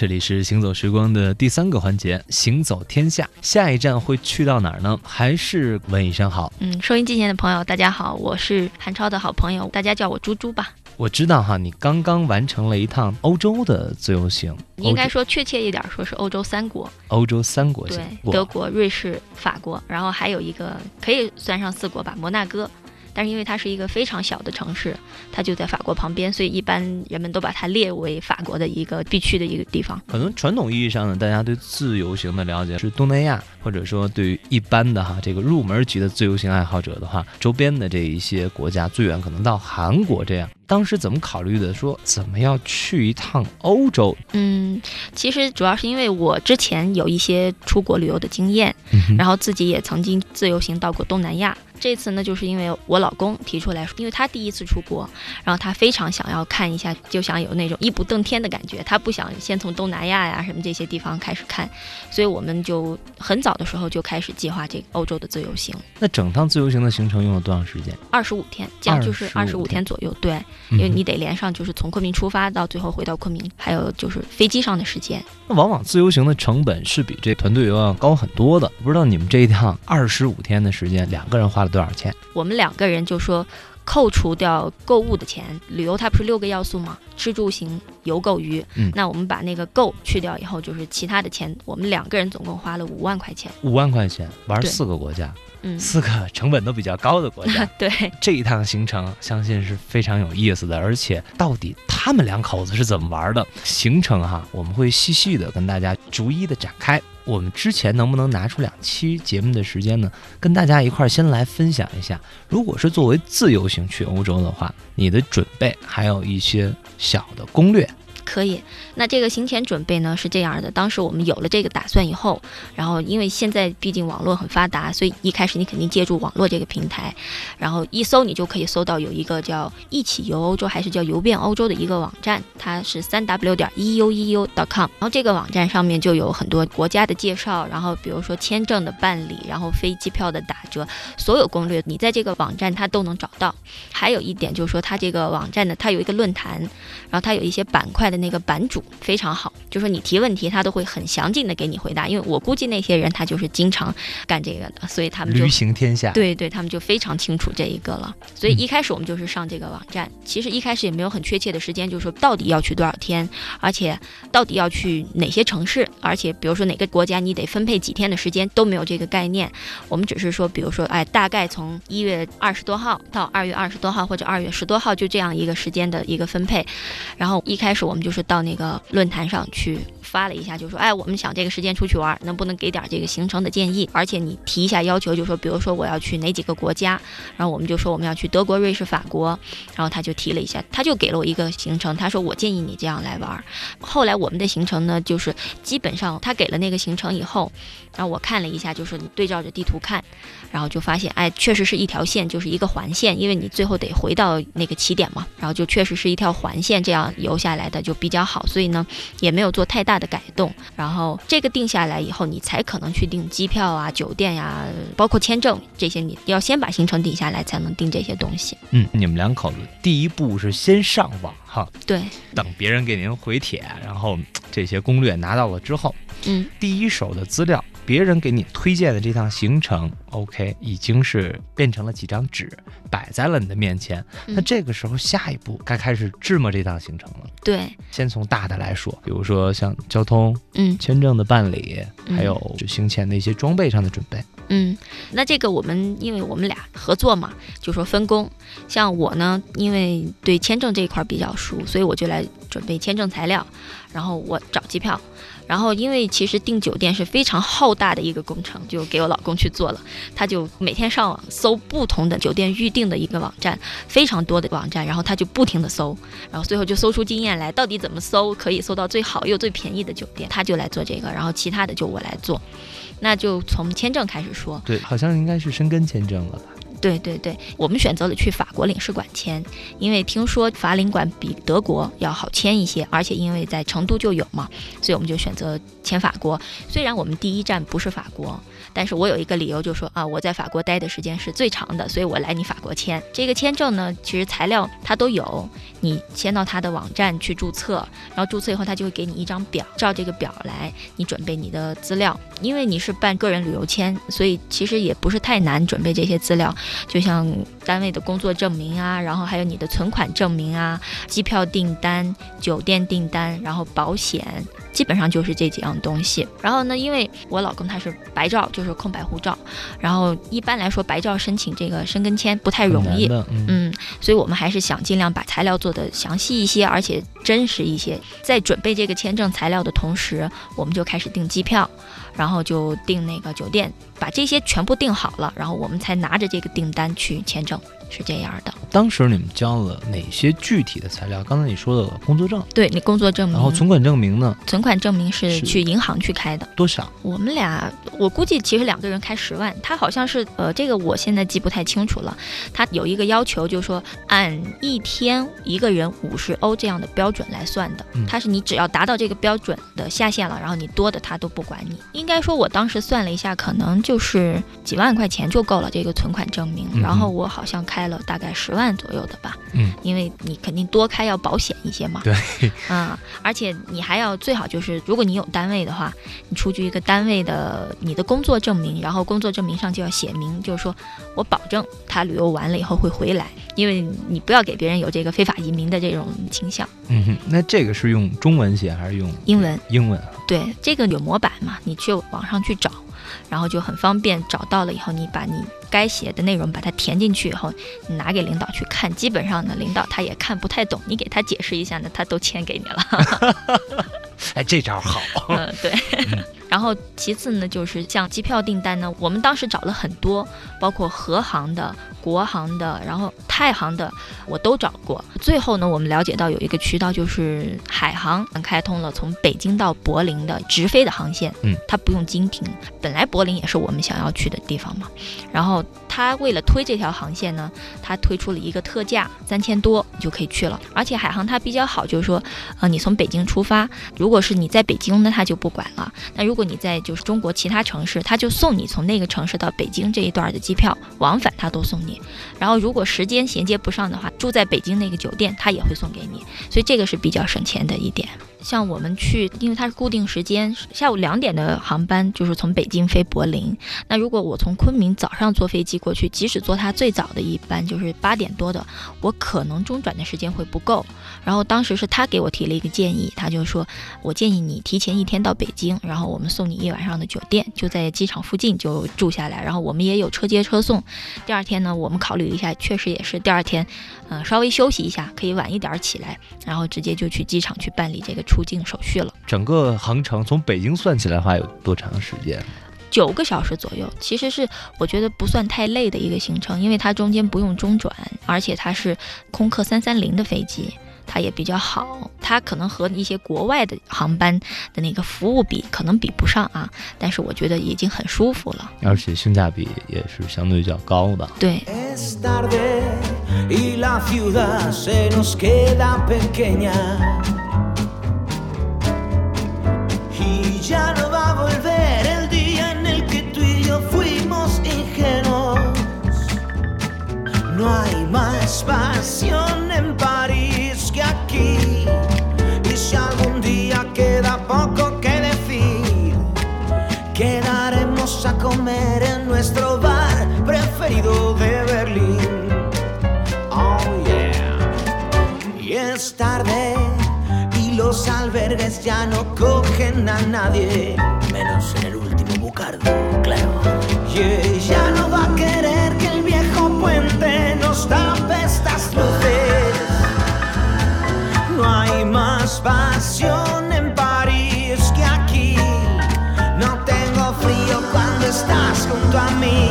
这里是行走时光的第三个环节，行走天下。下一站会去到哪儿呢？还是问一声好。嗯，收音机前的朋友，大家好，我是韩超的好朋友，大家叫我猪猪吧。我知道哈，你刚刚完成了一趟欧洲的自由行。应该说确切一点，说是欧洲三国。欧洲三国，对，德国、瑞士、法国，然后还有一个可以算上四国吧，摩纳哥。但是因为它是一个非常小的城市，它就在法国旁边，所以一般人们都把它列为法国的一个必去的一个地方。可能传统意义上呢，大家对自由行的了解是东南亚，或者说对于一般的哈这个入门级的自由行爱好者的话，周边的这一些国家，最远可能到韩国这样。当时怎么考虑的？说怎么要去一趟欧洲？嗯，其实主要是因为我之前有一些出国旅游的经验，然后自己也曾经自由行到过东南亚。这次呢，就是因为我老公提出来说，因为他第一次出国，然后他非常想要看一下，就想有那种一步登天的感觉。他不想先从东南亚呀什么这些地方开始看，所以我们就很早的时候就开始计划这个欧洲的自由行。那整趟自由行的行程用了多长时间？二十五天，这样就是二十五天左右。对，因为你得连上就是从昆明出发到最后回到昆明，还有就是飞机上的时间。那往往自由行的成本是比这团队游要高很多的。不知道你们这一趟二十五天的时间，两个人花了多少钱？我们两个人就说，扣除掉购物的钱，旅游它不是六个要素吗？吃住行游购娱。嗯，那我们把那个购去掉以后，就是其他的钱，我们两个人总共花了五万块钱。五万块钱玩四个国家。嗯，四个成本都比较高的国家，对这一趟行程，相信是非常有意思的。而且，到底他们两口子是怎么玩的？行程哈，我们会细细的跟大家逐一的展开。我们之前能不能拿出两期节目的时间呢，跟大家一块儿先来分享一下？如果是作为自由行去欧洲的话，你的准备还有一些小的攻略。可以，那这个行前准备呢是这样的。当时我们有了这个打算以后，然后因为现在毕竟网络很发达，所以一开始你肯定借助网络这个平台，然后一搜你就可以搜到有一个叫“一起游欧洲”还是叫“游遍欧洲”的一个网站，它是三 w 点 eueu 点 com，。然后这个网站上面就有很多国家的介绍，然后比如说签证的办理，然后飞机票的打折，所有攻略你在这个网站它都能找到。还有一点就是说，它这个网站呢，它有一个论坛，然后它有一些板块。的那个版主非常好，就说你提问题，他都会很详尽的给你回答。因为我估计那些人他就是经常干这个的，所以他们就旅行天下，对对，他们就非常清楚这一个了。所以一开始我们就是上这个网站，其实一开始也没有很确切的时间，就是说到底要去多少天，而且到底要去哪些城市，而且比如说哪个国家你得分配几天的时间都没有这个概念。我们只是说，比如说，哎，大概从一月二十多号到二月二十多号或者二月十多号，就这样一个时间的一个分配。然后一开始我们就就是到那个论坛上去发了一下，就说，哎，我们想这个时间出去玩，能不能给点这个行程的建议？而且你提一下要求，就说，比如说我要去哪几个国家，然后我们就说我们要去德国、瑞士、法国，然后他就提了一下，他就给了我一个行程，他说我建议你这样来玩。后来我们的行程呢，就是基本上他给了那个行程以后，然后我看了一下，就是你对照着地图看，然后就发现，哎，确实是一条线，就是一个环线，因为你最后得回到那个起点嘛，然后就确实是一条环线，这样游下来的就比较好。所以呢，也没有做太大的改动。然后这个定下来以后，你才可能去订机票啊、酒店呀，包括签证这些，你要先把行程定下来，才能订这些东西。嗯，你们两口子第一步是先上网哈，对，等别人给您回帖，然后这些攻略拿到了之后，嗯，第一手的资料。别人给你推荐的这趟行程，OK，已经是变成了几张纸摆在了你的面前。那这个时候，下一步该开始制模这趟行程了。对，先从大的来说，比如说像交通、嗯，签证的办理，还有就行前的一些装备上的准备。嗯，那这个我们因为我们俩合作嘛，就说分工。像我呢，因为对签证这一块比较熟，所以我就来准备签证材料，然后我找机票。然后，因为其实订酒店是非常浩大的一个工程，就给我老公去做了。他就每天上网搜不同的酒店预订的一个网站，非常多的网站，然后他就不停的搜，然后最后就搜出经验来，到底怎么搜可以搜到最好又最便宜的酒店，他就来做这个，然后其他的就我来做。那就从签证开始说，对，好像应该是申根签证了吧？对对对，我们选择了去法国领事馆签，因为听说法领馆比德国要好签一些，而且因为在成都就有嘛，所以我们就选择签法国。虽然我们第一站不是法国，但是我有一个理由，就是说啊，我在法国待的时间是最长的，所以我来你法国签这个签证呢。其实材料它都有，你先到他的网站去注册，然后注册以后他就会给你一张表，照这个表来，你准备你的资料。因为你是办个人旅游签，所以其实也不是太难准备这些资料，就像单位的工作证明啊，然后还有你的存款证明啊，机票订单、酒店订单，然后保险。基本上就是这几样东西。然后呢，因为我老公他是白照，就是空白护照。然后一般来说，白照申请这个申根签不太容易。嗯，所以我们还是想尽量把材料做的详细一些，而且真实一些。在准备这个签证材料的同时，我们就开始订机票，然后就订那个酒店，把这些全部订好了，然后我们才拿着这个订单去签证。是这样的，当时你们交了哪些具体的材料？刚才你说的工作证，对你工作证明，然后存款证明呢？存款证明是去银行去开的，多少？我们俩，我估计其实两个人开十万，他好像是呃，这个我现在记不太清楚了。他有一个要求，就是说按一天一个人五十欧这样的标准来算的，他是你只要达到这个标准的下限了，然后你多的他都不管你。应该说，我当时算了一下，可能就是几万块钱就够了这个存款证明，然后我好像开。开了大概十万左右的吧，嗯，因为你肯定多开要保险一些嘛，对，啊，而且你还要最好就是，如果你有单位的话，你出具一个单位的你的工作证明，然后工作证明上就要写明，就是说我保证他旅游完了以后会回来，因为你不要给别人有这个非法移民的这种倾向。嗯哼，那这个是用中文写还是用英文？英文，对，这个有模板嘛，你去网上去找。然后就很方便，找到了以后，你把你该写的内容把它填进去以后，你拿给领导去看，基本上呢，领导他也看不太懂，你给他解释一下呢，他都签给你了。哎，这招好。嗯，对。然后其次呢，就是像机票订单呢，我们当时找了很多，包括和航的。国航的，然后太行的，我都找过。最后呢，我们了解到有一个渠道，就是海航开通了从北京到柏林的直飞的航线。嗯，它不用经停。本来柏林也是我们想要去的地方嘛。然后他为了推这条航线呢，他推出了一个特价，三千多你就可以去了。而且海航它比较好，就是说，呃，你从北京出发，如果是你在北京那，他就不管了。那如果你在就是中国其他城市，他就送你从那个城市到北京这一段的机票，往返他都送你。然后，如果时间衔接不上的话，住在北京那个酒店，他也会送给你，所以这个是比较省钱的一点。像我们去，因为它是固定时间，下午两点的航班就是从北京飞柏林。那如果我从昆明早上坐飞机过去，即使坐它最早的一班，就是八点多的，我可能中转的时间会不够。然后当时是他给我提了一个建议，他就说我建议你提前一天到北京，然后我们送你一晚上的酒店，就在机场附近就住下来。然后我们也有车接车送。第二天呢，我们考虑一下，确实也是第二天，嗯，稍微休息一下，可以晚一点起来，然后直接就去机场去办理这个。出境手续了。整个航程从北京算起来的话，有多长时间？九个小时左右。其实是我觉得不算太累的一个行程，因为它中间不用中转，而且它是空客三三零的飞机，它也比较好。它可能和一些国外的航班的那个服务比，可能比不上啊。但是我觉得已经很舒服了，而且性价比也是相对较高的。对。No hay más pasión en París que aquí. Y si algún día queda poco que decir, quedaremos a comer en nuestro bar preferido de Berlín. Oh yeah. Y es tarde los albergues ya no cogen a nadie, menos en el último bucardo, claro. Y ella no va a querer puente nos tape estas luces. No hay más pasión en París que aquí. No tengo frío cuando estás junto a mí.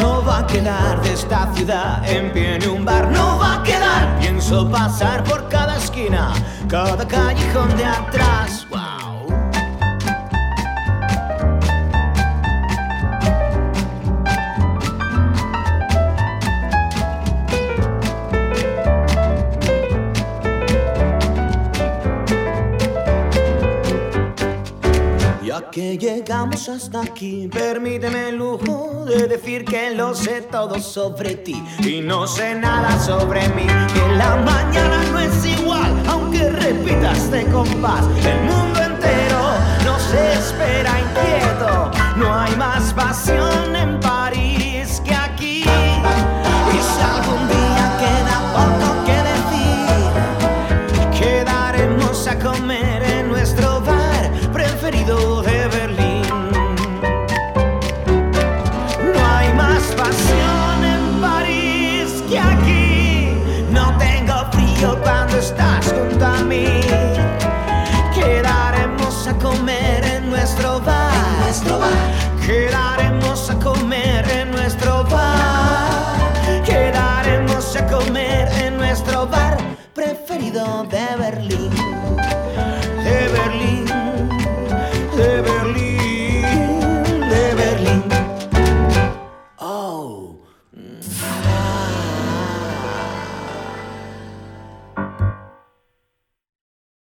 No va a quedar de esta ciudad en pie ni un bar, no va a quedar. Pienso pasar por cada esquina cada callejón de atrás. Que llegamos hasta aquí, permíteme el lujo de decir que lo sé todo sobre ti y no sé nada sobre mí. Que la mañana no es igual, aunque repitas de compás.